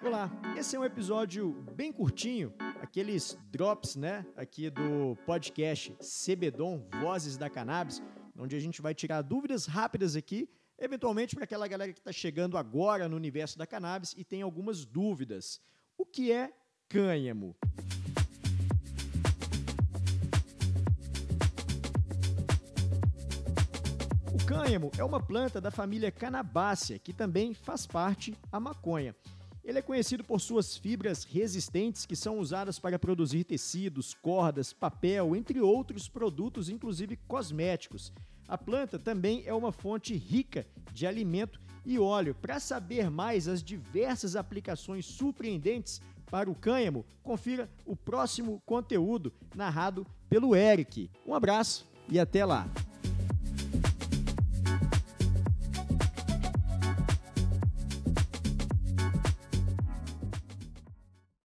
Olá, esse é um episódio bem curtinho, aqueles drops, né, aqui do podcast CBDOM, Vozes da Cannabis, onde a gente vai tirar dúvidas rápidas aqui, eventualmente para aquela galera que está chegando agora no universo da cannabis e tem algumas dúvidas. O que é cânhamo? O cânhamo é uma planta da família Cannabácea, que também faz parte a maconha. Ele é conhecido por suas fibras resistentes que são usadas para produzir tecidos, cordas, papel, entre outros produtos, inclusive cosméticos. A planta também é uma fonte rica de alimento e óleo. Para saber mais as diversas aplicações surpreendentes para o cânhamo, confira o próximo conteúdo narrado pelo Eric. Um abraço e até lá!